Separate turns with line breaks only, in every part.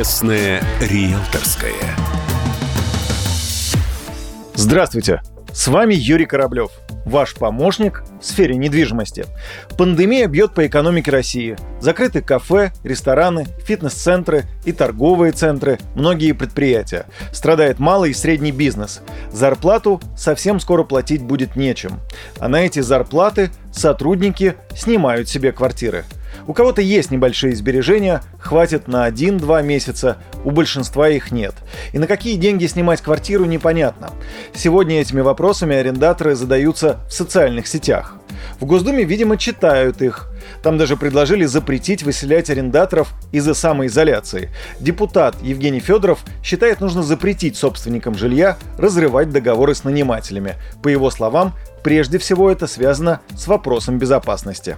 Честное риэлторское.
Здравствуйте, с вами Юрий Кораблев, ваш помощник в сфере недвижимости. Пандемия бьет по экономике России. Закрыты кафе, рестораны, фитнес-центры и торговые центры, многие предприятия. Страдает малый и средний бизнес. Зарплату совсем скоро платить будет нечем. А на эти зарплаты сотрудники снимают себе квартиры – у кого-то есть небольшие сбережения, хватит на 1-2 месяца, у большинства их нет. И на какие деньги снимать квартиру непонятно. Сегодня этими вопросами арендаторы задаются в социальных сетях. В Госдуме, видимо, читают их. Там даже предложили запретить выселять арендаторов из-за самоизоляции. Депутат Евгений Федоров считает, нужно запретить собственникам жилья разрывать договоры с нанимателями. По его словам, прежде всего это связано с вопросом безопасности.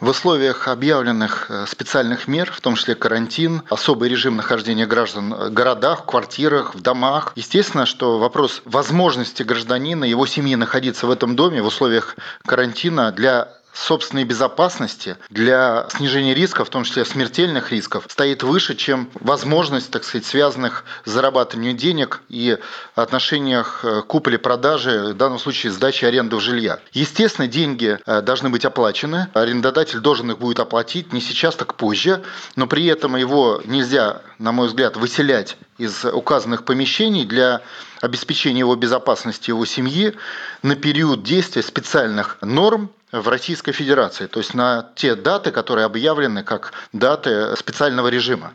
В условиях объявленных э, специальных мер, в том числе карантин, особый режим нахождения граждан в городах, в квартирах, в домах, естественно, что вопрос возможности гражданина, его семьи находиться в этом доме в условиях карантина для собственной безопасности для снижения рисков, в том числе смертельных рисков, стоит выше, чем возможность, так сказать, связанных с зарабатыванием денег и отношениях э, купли-продажи, в данном случае сдачи аренды жилья. Естественно, деньги э, должны быть оплачены, арендодатель должен их будет оплатить не сейчас, так позже, но при этом его нельзя, на мой взгляд, выселять из указанных помещений для обеспечения его безопасности его семьи на период действия специальных норм в Российской Федерации, то есть на те даты, которые объявлены как даты специального режима.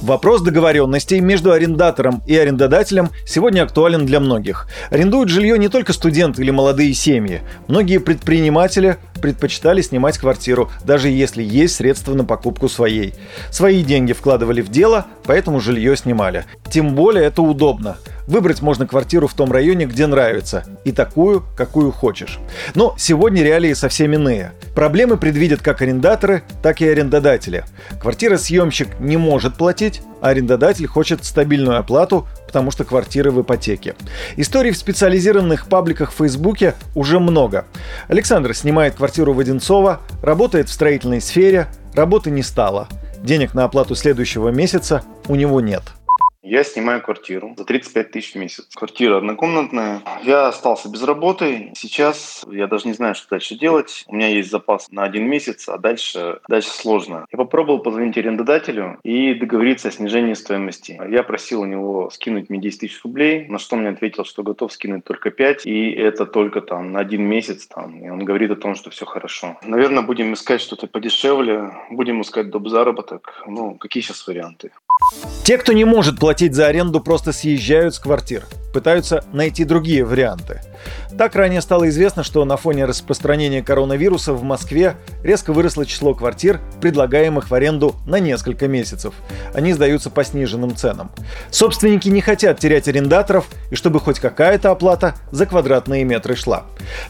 Вопрос договоренностей между арендатором и арендодателем сегодня актуален для многих. Арендуют жилье не только студенты или молодые семьи. Многие предприниматели предпочитали снимать квартиру, даже если есть средства на покупку своей. Свои деньги вкладывали в дело, поэтому жилье снимали. Тем более это удобно. Выбрать можно квартиру в том районе, где нравится, и такую, какую хочешь. Но сегодня реалии совсем иные. Проблемы предвидят как арендаторы, так и арендодатели. Квартира съемщик не может платить, а арендодатель хочет стабильную оплату, потому что квартиры в ипотеке. Историй в специализированных пабликах в Фейсбуке уже много. Александр снимает квартиру в Одинцово, работает в строительной сфере, работы не стало. Денег на оплату следующего месяца у него нет.
Я снимаю квартиру за 35 тысяч в месяц. Квартира однокомнатная. Я остался без работы. Сейчас я даже не знаю, что дальше делать. У меня есть запас на один месяц, а дальше, дальше сложно. Я попробовал позвонить арендодателю и договориться о снижении стоимости. Я просил у него скинуть мне 10 тысяч рублей, на что мне ответил, что готов скинуть только 5, и это только там на один месяц. Там, и он говорит о том, что все хорошо. Наверное, будем искать что-то подешевле, будем искать доп. заработок. Ну, какие сейчас варианты?
Те, кто не может платить за аренду, просто съезжают с квартир, пытаются найти другие варианты. Так ранее стало известно, что на фоне распространения коронавируса в Москве резко выросло число квартир, предлагаемых в аренду на несколько месяцев. Они сдаются по сниженным ценам. Собственники не хотят терять арендаторов и чтобы хоть какая-то оплата за квадратные метры шла.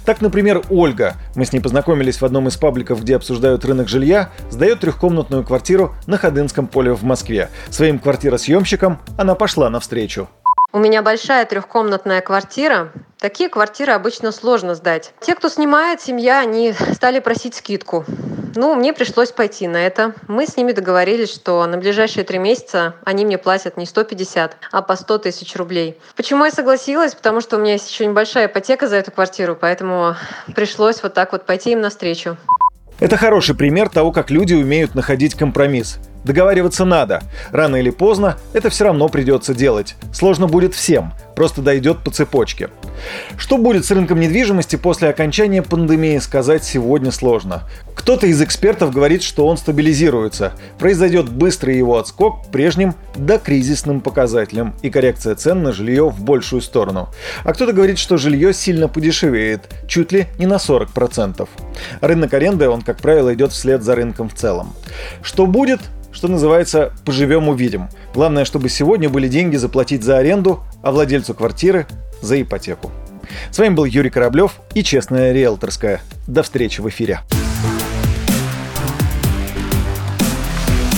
Так, например, Ольга, мы с ней познакомились в одном из пабликов, где обсуждают рынок жилья, сдает трехкомнатную квартиру на Ходынском поле в Москве. Своим квартиросъемщикам она пошла навстречу.
У меня большая трехкомнатная квартира. Такие квартиры обычно сложно сдать. Те, кто снимает, семья, они стали просить скидку. Ну, мне пришлось пойти на это. Мы с ними договорились, что на ближайшие три месяца они мне платят не 150, а по 100 тысяч рублей. Почему я согласилась? Потому что у меня есть еще небольшая ипотека за эту квартиру, поэтому пришлось вот так вот пойти им навстречу.
Это хороший пример того, как люди умеют находить компромисс – Договариваться надо. Рано или поздно это все равно придется делать. Сложно будет всем, просто дойдет по цепочке. Что будет с рынком недвижимости после окончания пандемии, сказать сегодня сложно. Кто-то из экспертов говорит, что он стабилизируется. Произойдет быстрый его отскок к прежним докризисным показателям и коррекция цен на жилье в большую сторону. А кто-то говорит, что жилье сильно подешевеет, чуть ли не на 40%. Рынок аренды, он, как правило, идет вслед за рынком в целом. Что будет, что называется, поживем увидим. Главное, чтобы сегодня были деньги заплатить за аренду, а владельцу квартиры за ипотеку. С вами был Юрий Кораблев и Честная риэлторская. До встречи в эфире.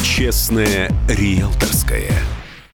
Честная риэлторская.